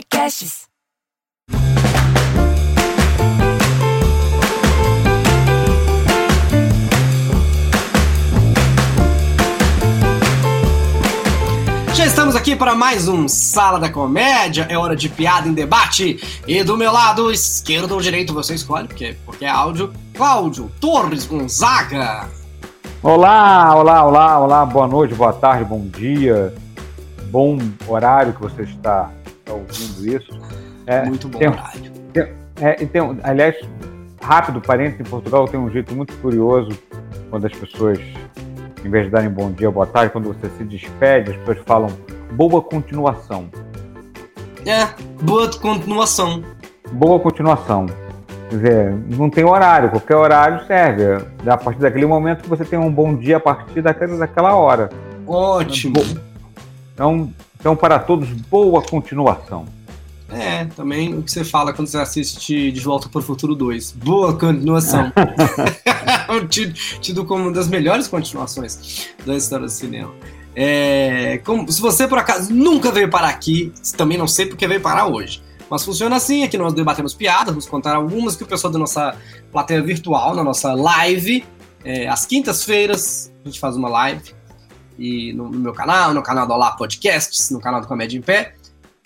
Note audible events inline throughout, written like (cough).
Podcasts. Já estamos aqui para mais um Sala da Comédia. É hora de piada em debate. E do meu lado esquerdo ou direito, você escolhe, porque, porque é áudio. Cláudio Torres Gonzaga. Olá, olá, olá, olá, boa noite, boa tarde, bom dia, bom horário que você está, ouvindo isso. É, muito bom tem. Tem, é, tem, aliás, rápido, parênteses, em Portugal tem um jeito muito curioso quando as pessoas, em vez de darem bom dia, boa tarde, quando você se despede, as pessoas falam boa continuação. É, boa continuação. Boa continuação. Quer dizer, não tem horário, qualquer horário serve. A partir daquele momento que você tem um bom dia a partir daquela, daquela hora. Ótimo. Então, então, para todos, boa continuação. É, também o que você fala quando você assiste De Volta para o Futuro 2. Boa continuação. (laughs) (laughs) tido, tido como uma das melhores continuações da história do cinema. É, como, se você por acaso nunca veio parar aqui, também não sei porque veio parar hoje. Mas funciona assim, aqui nós debatemos piadas, vamos contar algumas que o pessoal da nossa plateia virtual, na nossa live, é, às quintas-feiras, a gente faz uma live e no, no, meu canal, no canal do Olá Podcasts, no canal do Comédia em Pé,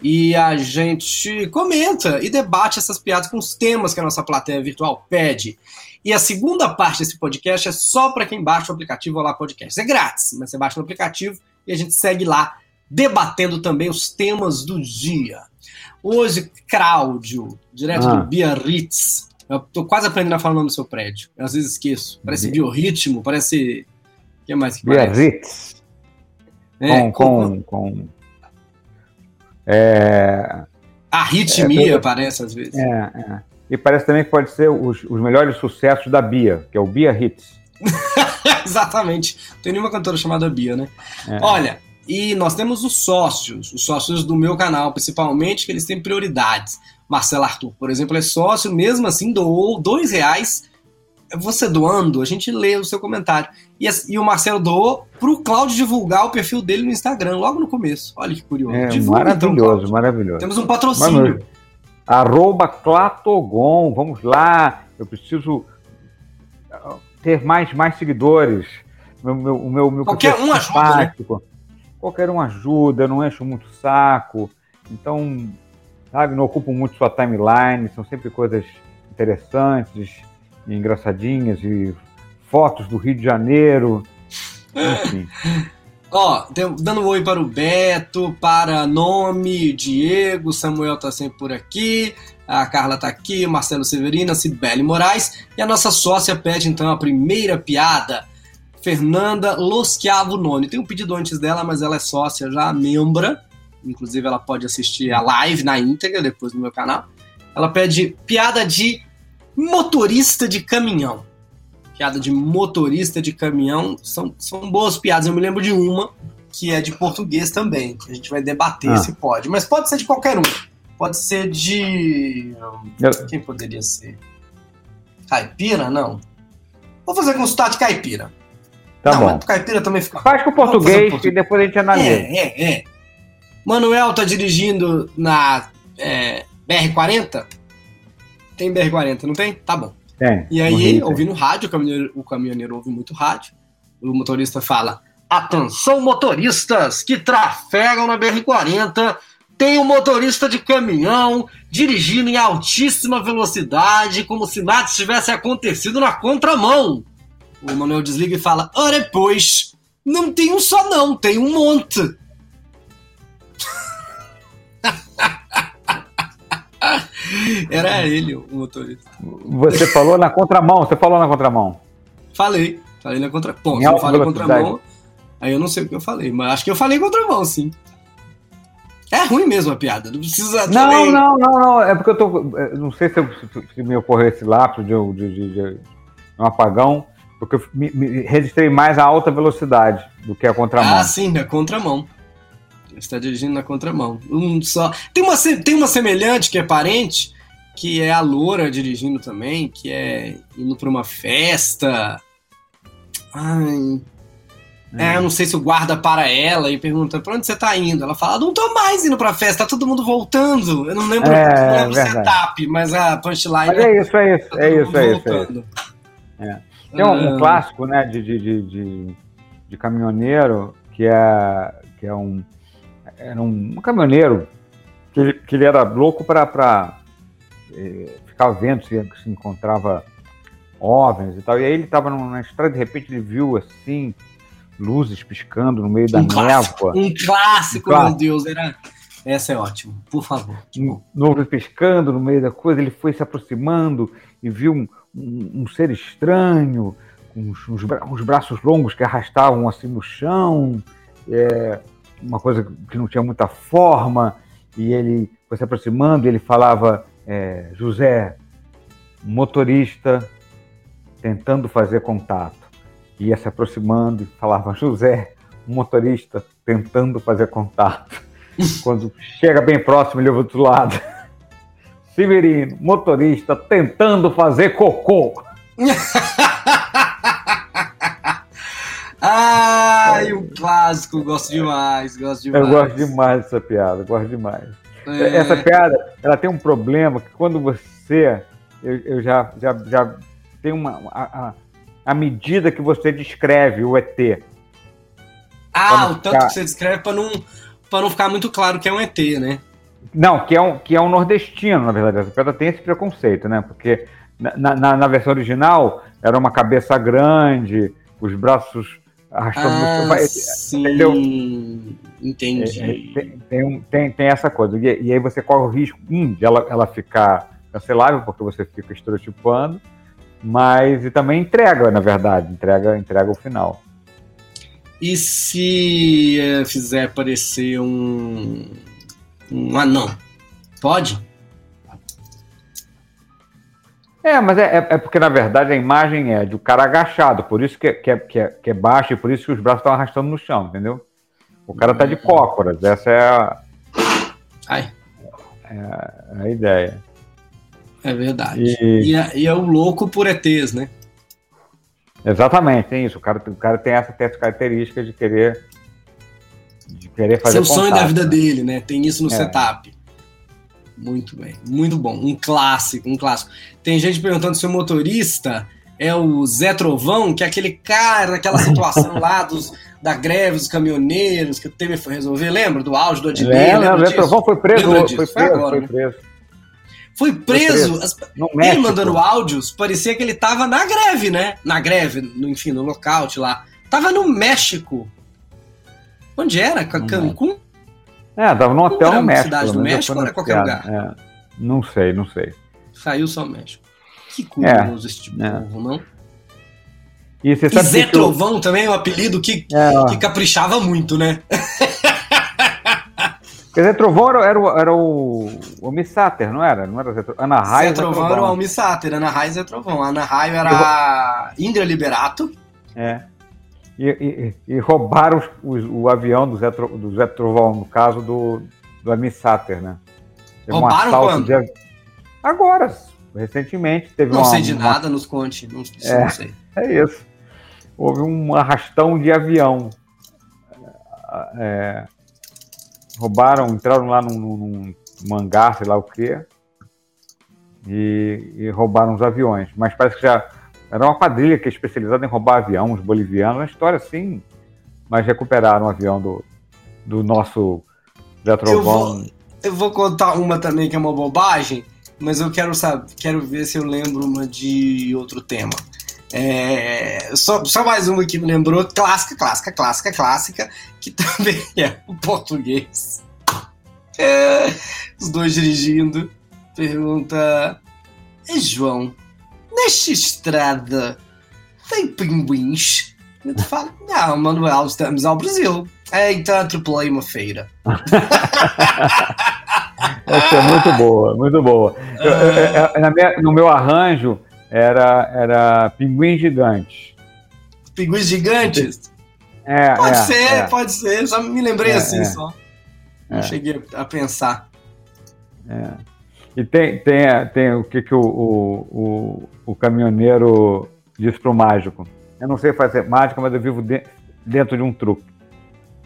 e a gente comenta e debate essas piadas com os temas que a nossa plateia virtual pede. E a segunda parte desse podcast é só para quem baixa o aplicativo Olá Podcasts. É grátis, mas você baixa no aplicativo e a gente segue lá debatendo também os temas do dia. Hoje, Cláudio, direto ah. do Biarritz. Eu tô quase aprendendo a falar o nome do seu prédio. Eu às vezes esqueço. Parece biorritmo, parece. O que mais que Biarritz. É, com, com, com, É... Arritmia, é, parece às vezes. É, é. E parece também que pode ser os, os melhores sucessos da Bia, que é o Biarritz. (laughs) Exatamente. Tem nenhuma cantora chamada Bia, né? É. Olha, e nós temos os sócios, os sócios do meu canal, principalmente, que eles têm prioridades. Marcelo Arthur, por exemplo, é sócio, mesmo assim doou dois reais. Você doando, a gente lê o seu comentário. E, e o Marcelo doou para o Cláudio divulgar o perfil dele no Instagram, logo no começo. Olha que curioso. É, Divulga, maravilhoso, então, maravilhoso. Temos um patrocínio. Arroba Clatogon, vamos lá. Eu preciso uh, ter mais, mais seguidores. Meu, meu, meu, meu Qualquer um ajuda, né? qualquer um ajuda, não encho muito saco. Então, sabe, não ocupo muito sua timeline, são sempre coisas interessantes engraçadinhas e fotos do Rio de Janeiro. Enfim. (laughs) Ó, dando um oi para o Beto, para Nome, Diego, Samuel tá sempre por aqui, a Carla tá aqui, Marcelo Severino, a Cibele Moraes, e a nossa sócia pede então a primeira piada. Fernanda Loschiavo Noni. Tem um pedido antes dela, mas ela é sócia já, membra. Inclusive, ela pode assistir a live na íntegra depois no meu canal. Ela pede piada de motorista de caminhão. Piada de motorista de caminhão. São, são boas piadas. Eu me lembro de uma que é de português também. Que a gente vai debater ah. se pode. Mas pode ser de qualquer um. Pode ser de. Eu... Quem poderia ser? Caipira? Não. Vou fazer com sotaque caipira. Tá não, bom. caipira também fica. Faz com o português e depois a gente analisa. É, é, é. Manuel tá dirigindo na é, BR-40? Tem BR-40, não tem? Tá bom. Tem. E aí, ouvindo rádio, o caminhoneiro, o caminhoneiro ouve muito rádio. O motorista fala: Atenção, motoristas que trafegam na BR-40. Tem um motorista de caminhão dirigindo em altíssima velocidade, como se nada tivesse acontecido na contramão. O Manuel desliga e fala: Ora, pois, não tem um só, não, tem um monte. Era ele, o motorista. Você falou na contramão, você falou na contramão. Falei, falei na contramão. Se eu falei contramão, aí eu não sei o que eu falei, mas acho que eu falei contramão, sim. É ruim mesmo a piada, não precisa. Não, também... não, não, não. É porque eu tô. Não sei se, eu, se me ocorreu esse lapso de, de, de, de um apagão. Porque eu me, me registrei mais a alta velocidade do que a contramão. Ah, sim, na contramão. Você está dirigindo na contramão. Um só. Tem uma, tem uma semelhante que é parente, que é a loura dirigindo também, que é indo para uma festa. Ai. É, não sei se o guarda para ela e pergunta pra onde você tá indo. Ela fala, não tô mais indo pra festa, tá todo mundo voltando. Eu não lembro, É, não lembro o verdade. setup, mas a punchline Mas é isso, é isso, tá é todo isso, é isso. É isso. voltando. Tem um, um Ah, clássico, né, de, de, de, de, de caminhoneiro, que é, que é um, era um, um caminhoneiro que ele, que ele era louco para ficar vendo se, se encontrava OVNIs e tal. E aí ele estava na estrada, de repente ele viu assim, luzes piscando no meio da Um clássico, névoa, um clássico, Um clássico. meu Deus. Era... Essa é ótimo, por favor. nuvens piscando no meio da coisa, ele foi se aproximando e viu um, um- um ser estranho, com uns, uns bra- uns braços longos que arrastavam assim no chão, é, uma coisa que não tinha muita forma, e ele foi se aproximando e ele falava, é, José, motorista tentando fazer contato. Ia se aproximando e falava, José, motorista tentando fazer contato. (laughs) Quando chega bem próximo, ele ouve do outro lado. (laughs) Severino, motorista tentando fazer cocô. (laughs) Ai, um clássico, gosto demais, gosto demais. Eu gosto demais dessa piada, gosto demais. É, Essa piada, ela tem um problema que quando você, eu, eu já, já, já tenho uma, a, a, a medida que você descreve o ET. Ah, o tanto ficar- que você descreve pra não, pra não ficar muito claro que é um ET, né? Não, que é um, que é um nordestino, na verdade. Essa piada tem esse preconceito, né? Porque na, na, na versão original era uma cabeça grande, os braços arrastando no Ah, chão. sim, entendeu? entendi. É, é, tem, tem, tem, tem essa coisa. E, e aí você corre o risco, um, de ela, ela ficar cancelável, porque você fica estereotipando, mas e também entrega, na verdade, entrega, entrega o final. E se eh, fizer aparecer um, um anão? Pode? É, mas é, é- é porque, na verdade, a imagem é de o cara agachado, por isso que, é- que, é, que, é, que é baixo e por isso que os braços estão arrastando no chão, entendeu? O cara tá de cócoras, essa é a, Ai, a ideia. é verdade. E- E, é, e é o louco por ETs, né? Exatamente, tem isso. O cara, o cara tem essa, tem essa característica de querer, de querer fazer Esse é o sonho contato, da vida né? dele, né? Tem isso no É. setup. Muito bem, muito bom. Um clássico, um clássico. Tem gente perguntando se o motorista é o Zé Trovão, que é aquele cara, aquela situação (laughs) lá dos, da greve dos caminhoneiros que o Temer foi resolver. Lembra do áudio do Adnet? É, Lembra o disso? Trovão foi preso, foi preso, Foi agora, foi né? preso. Foi preso. No Ele México. mandando áudios, parecia que ele tava na greve, né? Na greve, no, enfim, no lockout lá. Tava no México. Onde era? Cancún? É, tava num hotel no México. cidade do México ou era qualquer noticiado. É. Não sei, não sei. Saiu só o México. Que curioso esse tipo de é. povo, não? E você E sabe Zé que, que eu- Trovão também é um apelido que, é, que caprichava muito, né? (laughs) Quer dizer, Trovão era, era, o- era o, o Missáter, não era? Não era Zé Trovão? Ana Raia. Zé Trovão era o Almir Sater, Ana Raio e Zé Trovão. Ana Raio era a Indra Liberato. É. E, e- e roubaram os- os- o avião do Zé, Tro- do Zé Trovão, no caso do, do Sater, né? Teve Roubaram quando? de Agora, recentemente, teve Não uma, sei de uma- nada, nos conte. Não, É. não sei. (laughs) É isso. Houve um arrastão de avião. É, roubaram, entraram lá num, num, hangar, sei lá o quê, e, e roubaram os aviões. Mas parece que já era uma quadrilha que é especializada em roubar avião, os bolivianos, uma história assim. Mas recuperaram o avião do, do nosso Zé Trovão. Eu vou contar uma também que é uma bobagem, mas eu quero saber, quero ver se eu lembro uma de outro tema. É, só, só mais uma que me lembrou, clássica, clássica, clássica, clássica, que (laughs) também é o português. É, os dois dirigindo, pergunta: "Ei, João, nesta estrada tem pinguins? E tu fala: Não, Manuel, estamos ao Brasil. É, então atropelei uma feira. (laughs) Essa é muito boa, muito boa. Eu- eu- eu- minha- no meu arranjo era, era pinguim gigante. Pinguins gigantes? É, Pode é, ser, é, pode ser. Só me lembrei É, assim é. só. Não É. cheguei a pensar. é. E tem, tem, tem o que, que o, o, o, o caminhoneiro disse pro mágico. Eu não sei fazer mágica, mas eu vivo de- dentro de um truque.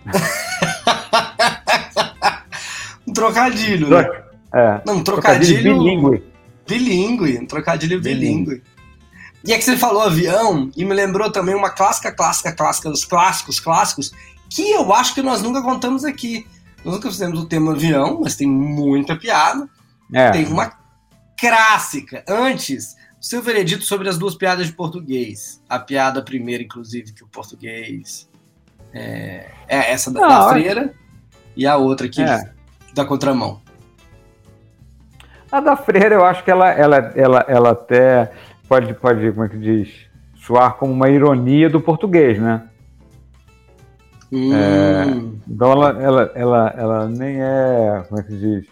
(laughs) um trocadilho, né? É. Não, um trocadilho. trocadilho bilíngue. Bilíngue, um trocadilho bilíngue. E é que você falou avião, e me lembrou também uma clássica, clássica, clássica dos clássicos, clássicos, que eu acho que nós nunca contamos aqui. Nós nunca fizemos o tema avião, mas tem muita piada. É. Tem uma clássica. Antes, o seu veredito sobre as duas piadas de português. A piada primeira, inclusive, que o português é, é essa da, Não, da é- freira e a outra aqui É. da contramão. A da freira, eu acho que ela, ela, ela, ela até pode, pode, como é que diz, soar como uma ironia do português, né? Hum, Então ela, ela, ela, ela nem é, como é que diz,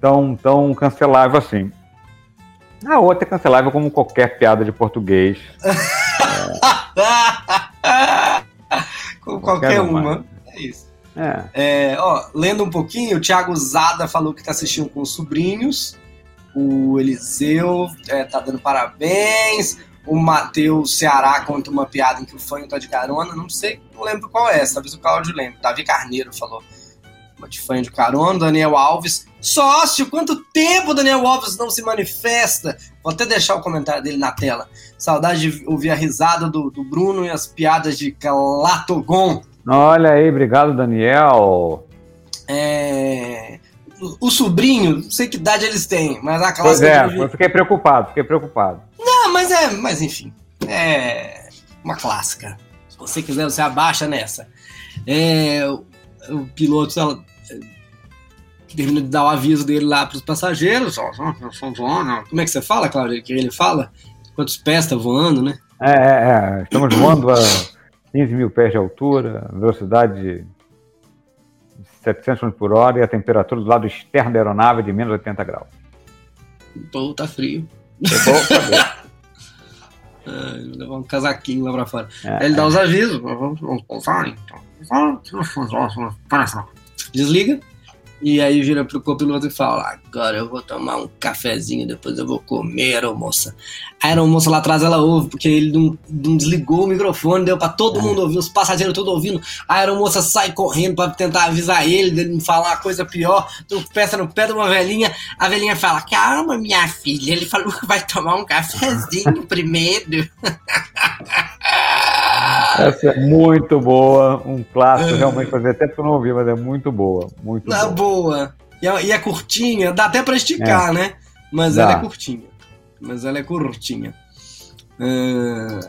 tão, tão cancelável assim. A outra é cancelável como qualquer piada de português. (laughs) Com Qualquer qualquer uma. uma. É isso. É. É, ó, lendo um pouquinho, o Thiago Zada falou que tá assistindo com os sobrinhos. O Eliseu é, tá dando parabéns. O Matheus Ceará conta uma piada em que o fã tá de carona. Não sei, não lembro qual é. Talvez o Cláudio lembre. Davi Carneiro falou. Uma de fã de carona. Daniel Alves. Sócio, quanto tempo o Daniel Alves não se manifesta? Vou até deixar o comentário dele na tela. Saudade de ouvir a risada do, do Bruno e as piadas de Clatogon. Olha aí, obrigado, Daniel. É, O, sobrinho, não sei que idade eles têm, mas a Pois classe é, de... eu fiquei preocupado, fiquei preocupado. Ah, mas é, mas enfim, é uma clássica. Se você quiser, você abaixa nessa. É, o, piloto termina de dar o aviso dele lá para os passageiros. ó, ó, ó, Como é que você fala, Cláudio? Que ele fala? Quantos pés está voando, né? É, é, é, estamos voando a 15 mil pés de altura, velocidade de 700 km por hora e a temperatura do lado externo da aeronave é de menos 80 graus. Pô, tá frio. É bom saber. Ah, levar um casaquinho lá pra fora. É, Aí ele dá os avisos. Vamos, vamos pousar, então. Desliga. E aí vira pro copiloto e fala: Agora eu vou tomar um cafezinho, depois eu vou comer, aeromoça. A aeromoça lá atrás ela ouve, porque ele não, não desligou o microfone, deu pra todo mundo ouvir, os passageiros todos ouvindo. A aeromoça sai correndo pra tentar avisar ele, dele não falar coisa pior. Tropeça no pé de uma velhinha. A velhinha fala: Calma, minha filha, ele falou que vai tomar um cafezinho (laughs) primeiro. (laughs) Essa é muito boa, um clássico, realmente fazia até que eu não ouvi, mas é muito boa, muito Na boa. boa. E é, e é curtinha, dá até pra esticar, né? Mas Dá. ela é curtinha. Mas ela é curtinha. Ah,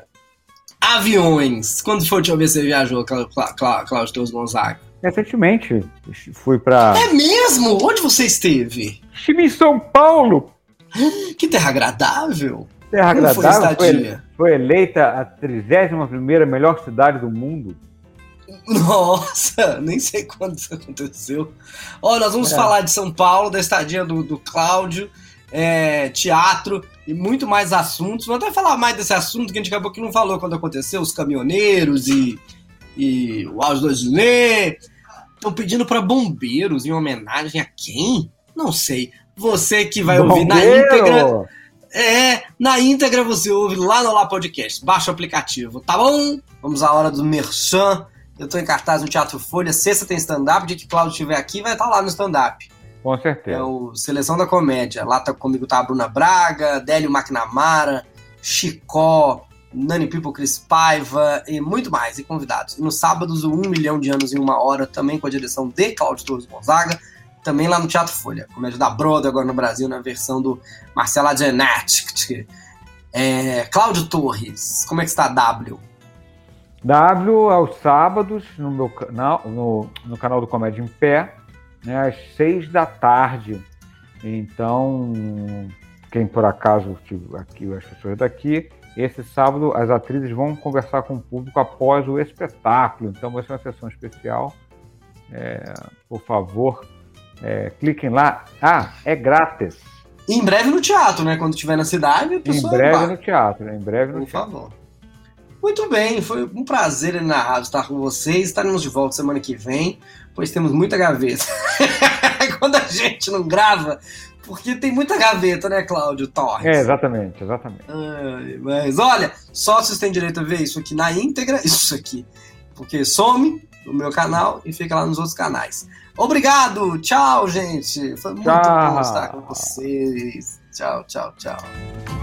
aviões. Quando foi a última vez que você viajou, Clá- Clá- Clá- Cláudio Teus Gonzaga? Recentemente fui para É mesmo? Onde você esteve? estive em São Paulo, (gasps) Que terra agradável. Terra Como agradável, foi, foi eleita a 31ª melhor cidade do mundo. Nossa, nem sei quando isso aconteceu. Ó, nós vamos É. falar de São Paulo, da estadia do, do Cláudio, é, teatro e muito mais assuntos. Vamos até falar mais desse assunto que a gente acabou que não falou quando aconteceu, os caminhoneiros e, e o áudio do Disney. Estão pedindo para bombeiros em homenagem a quem? Não sei. Você que vai ouvir na Bombeiro! íntegra. É, na íntegra você ouve lá no Lá Podcast. Baixa o aplicativo, tá bom? Vamos à hora do Merchan. Eu tô em cartaz no Teatro Folha. Sexta tem stand-up. Dia que Cláudio estiver aqui, vai estar lá no stand-up. Com É certeza. o Seleção da Comédia. Lá tá comigo tá a Bruna Braga, Délio McNamara, Chicó, Nani People, Cris Paiva e muito mais, e convidados. E no sábado, o 1 milhão de anos em uma hora, também com a direção de Cláudio Torres Gonzaga, também lá no Teatro Folha. Comédia da Broda agora no Brasil, na versão do Marcelo Adjenat. É, Cláudio Torres, como é que está W? W aos sábados no meu canal, no, no canal do Comédia em Pé, né, às seis da tarde. Então, quem por acaso tiver aqui, as pessoas daqui, esse sábado as atrizes vão conversar com o público após o espetáculo. Então vai ser uma sessão especial. É, por favor, é, cliquem lá. Ah, é grátis. Em breve no teatro, né? Quando estiver na cidade, a Em pessoa breve vai. no teatro. Em breve no Por teatro. favor. Muito bem, foi um prazer inenarrável estar com vocês. Estaremos de volta semana que vem, pois temos muita gaveta. (laughs) Quando a gente não grava, Porque tem muita gaveta, né, Cláudio Torres? É, exatamente, exatamente. mas olha, sócios têm direito a ver isso aqui na íntegra, isso aqui. Porque some do meu canal e fica lá nos outros canais. Obrigado, tchau, gente. Foi muito tchau. bom estar com vocês. Tchau, tchau, tchau.